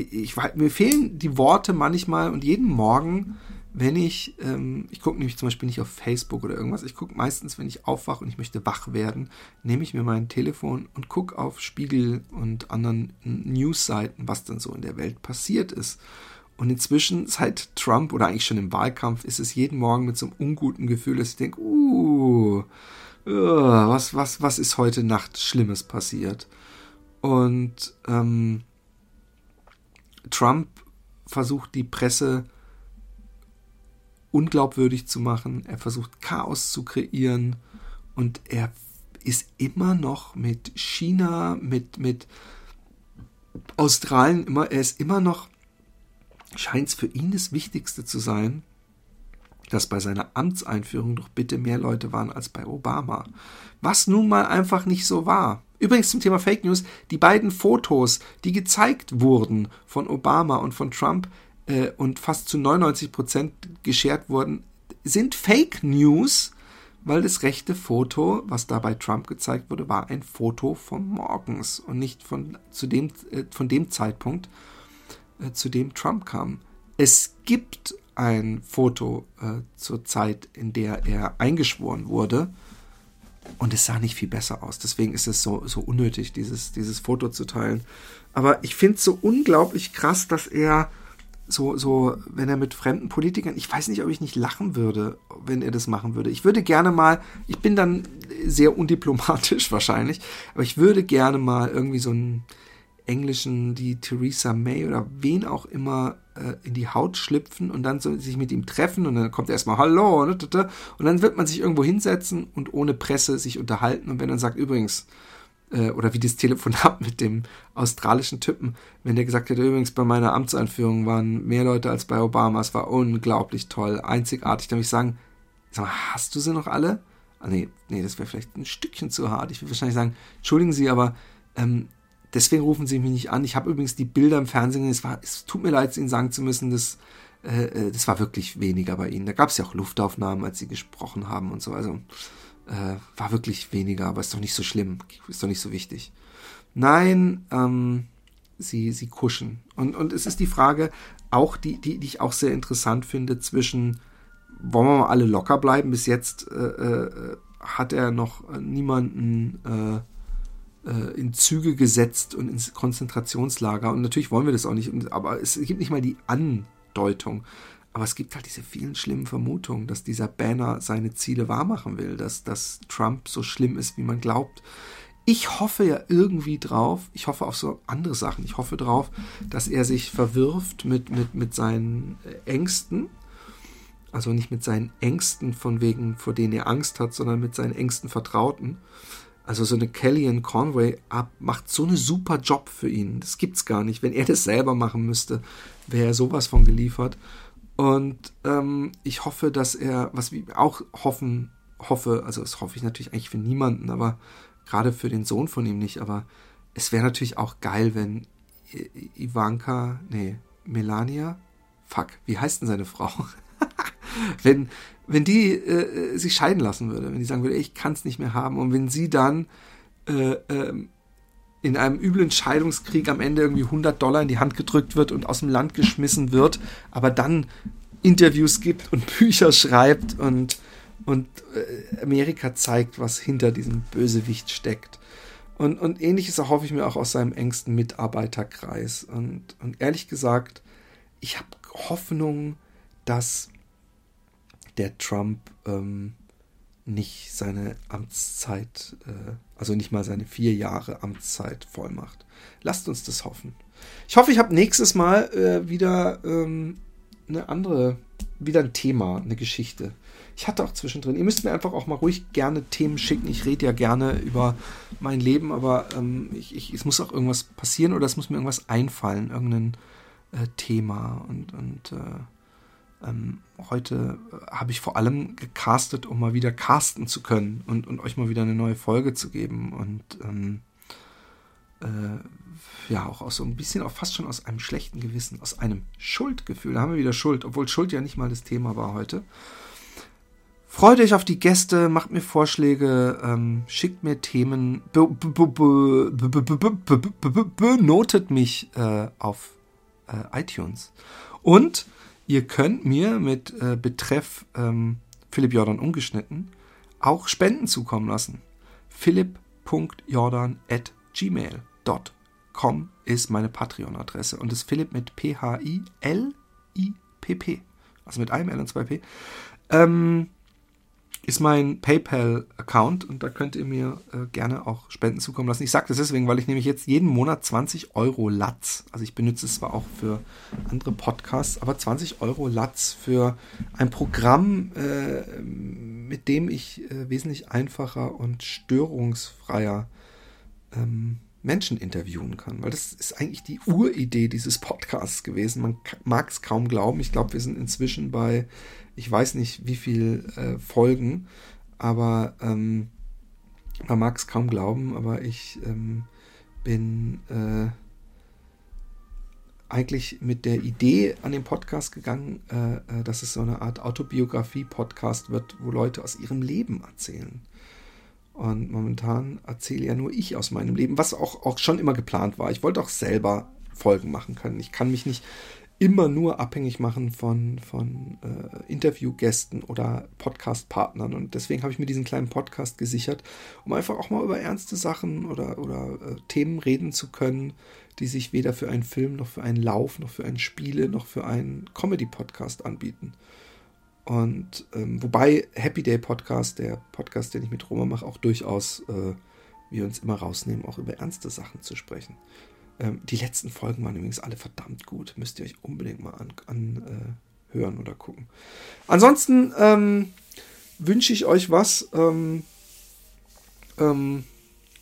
ich, mir fehlen die Worte manchmal und jeden Morgen, wenn ich, ähm, ich gucke nämlich zum Beispiel nicht auf Facebook oder irgendwas, ich gucke meistens, wenn ich aufwache und ich möchte wach werden, nehme ich mir mein Telefon und gucke auf Spiegel und anderen Newsseiten, was dann so in der Welt passiert ist. Und inzwischen, seit Trump oder eigentlich schon im Wahlkampf, ist es jeden Morgen mit so einem unguten Gefühl, dass ich denke, uh, uh, was, was, was ist heute Nacht Schlimmes passiert? Und ähm, Trump versucht die Presse unglaubwürdig zu machen, er versucht Chaos zu kreieren und er ist immer noch mit China, mit, mit Australien, immer, er ist immer noch, scheint es für ihn das Wichtigste zu sein, dass bei seiner Amtseinführung doch bitte mehr Leute waren als bei Obama. Was nun mal einfach nicht so war. Übrigens zum Thema Fake News, die beiden Fotos, die gezeigt wurden von Obama und von Trump äh, und fast zu 99 Prozent geshared wurden, sind Fake News, weil das rechte Foto, was da bei Trump gezeigt wurde, war ein Foto von morgens und nicht von, zu dem, äh, von dem Zeitpunkt, äh, zu dem Trump kam. Es gibt ein Foto äh, zur Zeit, in der er eingeschworen wurde, und es sah nicht viel besser aus. Deswegen ist es so, so unnötig, dieses, dieses Foto zu teilen. Aber ich finde es so unglaublich krass, dass er so, so, wenn er mit fremden Politikern, ich weiß nicht, ob ich nicht lachen würde, wenn er das machen würde. Ich würde gerne mal, ich bin dann sehr undiplomatisch wahrscheinlich, aber ich würde gerne mal irgendwie so ein Englischen die Theresa May oder wen auch immer äh, in die Haut schlüpfen und dann so sich mit ihm treffen und dann kommt er erstmal Hallo ne, und dann wird man sich irgendwo hinsetzen und ohne Presse sich unterhalten und wenn er sagt übrigens äh, oder wie das Telefonat mit dem australischen Typen, wenn der gesagt hätte, übrigens bei meiner Amtseinführung waren mehr Leute als bei Obama, es war unglaublich toll, einzigartig, dann würde ich sagen, sag mal, hast du sie noch alle? Ah, nee, nee, das wäre vielleicht ein Stückchen zu hart. Ich würde wahrscheinlich sagen, entschuldigen Sie, aber ähm, deswegen rufen Sie mich nicht an. Ich habe übrigens die Bilder im Fernsehen, es, war, es tut mir leid, Ihnen sagen zu müssen, das, äh, äh, das war wirklich weniger bei Ihnen. Da gab es ja auch Luftaufnahmen, als Sie gesprochen haben und so. Also äh, war wirklich weniger, aber ist doch nicht so schlimm, ist doch nicht so wichtig. Nein, ähm, sie, sie kuschen. Und, und es ist die Frage, auch die, die, die ich auch sehr interessant finde, zwischen wollen wir mal alle locker bleiben? Bis jetzt äh, äh, hat er noch niemanden äh, in Züge gesetzt und ins Konzentrationslager. Und natürlich wollen wir das auch nicht, aber es gibt nicht mal die Andeutung. Aber es gibt halt diese vielen schlimmen Vermutungen, dass dieser Banner seine Ziele wahrmachen will, dass, dass Trump so schlimm ist, wie man glaubt. Ich hoffe ja irgendwie drauf, ich hoffe auf so andere Sachen. Ich hoffe drauf, dass er sich verwirft mit, mit, mit seinen Ängsten. Also nicht mit seinen Ängsten von wegen, vor denen er Angst hat, sondern mit seinen engsten Vertrauten. Also so eine Kellyanne Conway ab, macht so einen super Job für ihn. Das gibt's gar nicht. Wenn er das selber machen müsste, wäre er sowas von geliefert. Und ähm, ich hoffe, dass er, was wir auch hoffen, hoffe, also das hoffe ich natürlich eigentlich für niemanden, aber gerade für den Sohn von ihm nicht, aber es wäre natürlich auch geil, wenn Ivanka, nee, Melania, fuck, wie heißt denn seine Frau? wenn, wenn die äh, sich scheiden lassen würde, wenn die sagen würde, ich kann es nicht mehr haben und wenn sie dann äh, äh, in einem üblen Scheidungskrieg am Ende irgendwie 100 Dollar in die Hand gedrückt wird und aus dem Land geschmissen wird, aber dann Interviews gibt und Bücher schreibt und, und äh, Amerika zeigt, was hinter diesem Bösewicht steckt. Und, und ähnliches erhoffe ich mir auch aus seinem engsten Mitarbeiterkreis. Und, und ehrlich gesagt, ich habe Hoffnung, dass der Trump ähm, nicht seine Amtszeit, äh, also nicht mal seine vier Jahre Amtszeit voll macht. Lasst uns das hoffen. Ich hoffe, ich habe nächstes Mal äh, wieder ähm, eine andere, wieder ein Thema, eine Geschichte. Ich hatte auch zwischendrin, ihr müsst mir einfach auch mal ruhig gerne Themen schicken. Ich rede ja gerne über mein Leben, aber ähm, ich, ich, es muss auch irgendwas passieren oder es muss mir irgendwas einfallen, irgendein äh, Thema. Und, und äh, ähm, heute äh, habe ich vor allem gecastet, um mal wieder casten zu können und, und euch mal wieder eine neue Folge zu geben. Und ähm, äh, ja, auch aus so ein bisschen, auch fast schon aus einem schlechten Gewissen, aus einem Schuldgefühl. Da haben wir wieder Schuld, obwohl Schuld ja nicht mal das Thema war heute. Freut euch auf die Gäste, macht mir Vorschläge, ähm, schickt mir Themen, benotet mich äh, auf äh, iTunes. Und Ihr könnt mir mit äh, Betreff ähm, Philipp Jordan umgeschnitten auch Spenden zukommen lassen. philipp.jordan at gmail.com ist meine Patreon-Adresse und ist Philipp mit P-H-I-L-I-P-P. Also mit einem L und zwei P. Ähm, ist mein PayPal-Account und da könnt ihr mir äh, gerne auch Spenden zukommen lassen. Ich sage das deswegen, weil ich nämlich jetzt jeden Monat 20 Euro Latz, also ich benutze es zwar auch für andere Podcasts, aber 20 Euro Latz für ein Programm, äh, mit dem ich äh, wesentlich einfacher und störungsfreier ähm, Menschen interviewen kann. Weil das ist eigentlich die Uridee dieses Podcasts gewesen. Man mag es kaum glauben. Ich glaube, wir sind inzwischen bei ich weiß nicht, wie viel äh, Folgen, aber ähm, man mag es kaum glauben, aber ich ähm, bin äh, eigentlich mit der Idee an den Podcast gegangen, äh, äh, dass es so eine Art Autobiografie-Podcast wird, wo Leute aus ihrem Leben erzählen. Und momentan erzähle ja nur ich aus meinem Leben, was auch, auch schon immer geplant war. Ich wollte auch selber Folgen machen können. Ich kann mich nicht immer nur abhängig machen von, von äh, Interviewgästen oder Podcastpartnern. Und deswegen habe ich mir diesen kleinen Podcast gesichert, um einfach auch mal über ernste Sachen oder, oder äh, Themen reden zu können, die sich weder für einen Film noch für einen Lauf noch für ein Spiele noch für einen Comedy-Podcast anbieten. Und ähm, wobei Happy Day Podcast, der Podcast, den ich mit Roma mache, auch durchaus äh, wir uns immer rausnehmen, auch über ernste Sachen zu sprechen. Ähm, die letzten Folgen waren übrigens alle verdammt gut. Müsst ihr euch unbedingt mal anhören an, äh, oder gucken. Ansonsten ähm, wünsche ich euch was. Ähm, ähm,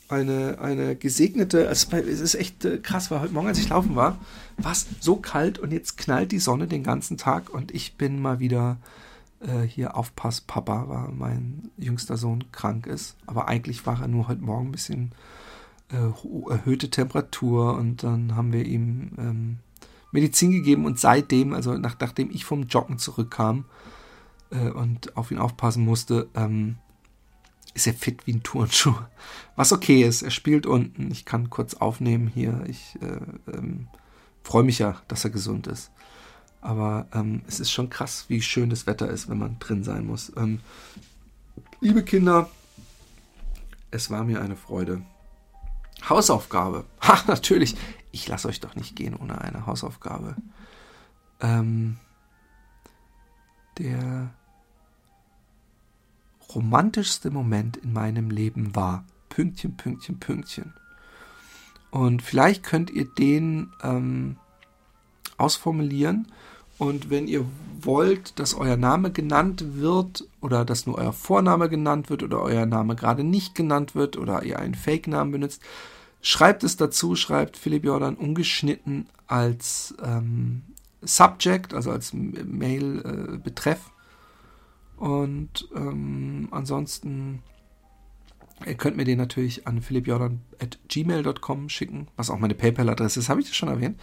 eine, eine gesegnete, also es ist echt äh, krass, weil heute Morgen, als ich laufen war, war es so kalt und jetzt knallt die Sonne den ganzen Tag und ich bin mal wieder äh, hier Aufpass Papa, weil mein jüngster Sohn krank ist. Aber eigentlich war er nur heute Morgen ein bisschen äh, erhöhte Temperatur und dann haben wir ihm ähm, Medizin gegeben und seitdem, also nach, nachdem ich vom Joggen zurückkam äh, und auf ihn aufpassen musste, ähm, ist er fit wie ein Turnschuh. Was okay ist, er spielt unten. Ich kann kurz aufnehmen hier. Ich äh, ähm, freue mich ja, dass er gesund ist. Aber ähm, es ist schon krass, wie schön das Wetter ist, wenn man drin sein muss. Ähm, liebe Kinder, es war mir eine Freude. Hausaufgabe. Ha, natürlich. Ich lasse euch doch nicht gehen ohne eine Hausaufgabe. Ähm, der romantischste Moment in meinem Leben war. Pünktchen, Pünktchen, Pünktchen. Und vielleicht könnt ihr den ähm, ausformulieren. Und wenn ihr wollt, dass euer Name genannt wird oder dass nur euer Vorname genannt wird oder euer Name gerade nicht genannt wird oder ihr einen Fake-Namen benutzt, schreibt es dazu, schreibt Philipp Jordan ungeschnitten als ähm, Subject, also als Mail-Betreff. Äh, und ähm, ansonsten, ihr könnt mir den natürlich an philippjordan.gmail.com schicken, was auch meine PayPal-Adresse ist, habe ich das schon erwähnt.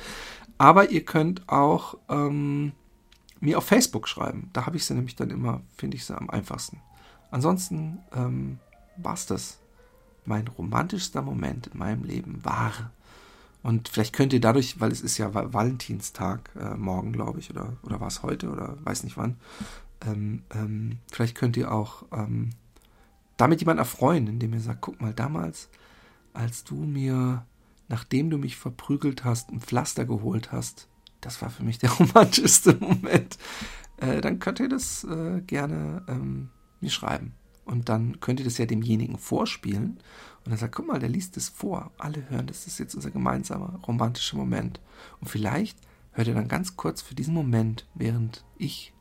Aber ihr könnt auch ähm, mir auf Facebook schreiben. Da habe ich sie nämlich dann immer, finde ich sie am einfachsten. Ansonsten ähm, war es das. Mein romantischster Moment in meinem Leben war. Und vielleicht könnt ihr dadurch, weil es ist ja Valentinstag, äh, morgen glaube ich, oder, oder war es heute oder weiß nicht wann, ähm, ähm, vielleicht könnt ihr auch ähm, damit jemanden erfreuen, indem ihr sagt, guck mal, damals, als du mir, nachdem du mich verprügelt hast, ein Pflaster geholt hast, das war für mich der romantischste Moment. Äh, dann könnt ihr das äh, gerne ähm, mir schreiben. Und dann könnt ihr das ja demjenigen vorspielen. Und dann sagt, guck mal, der liest es vor. Alle hören, das ist jetzt unser gemeinsamer romantischer Moment. Und vielleicht hört ihr dann ganz kurz für diesen Moment, während ich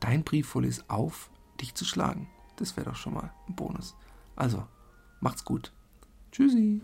dein Brief voll ist, auf, dich zu schlagen. Das wäre doch schon mal ein Bonus. Also, macht's gut. Tschüssi.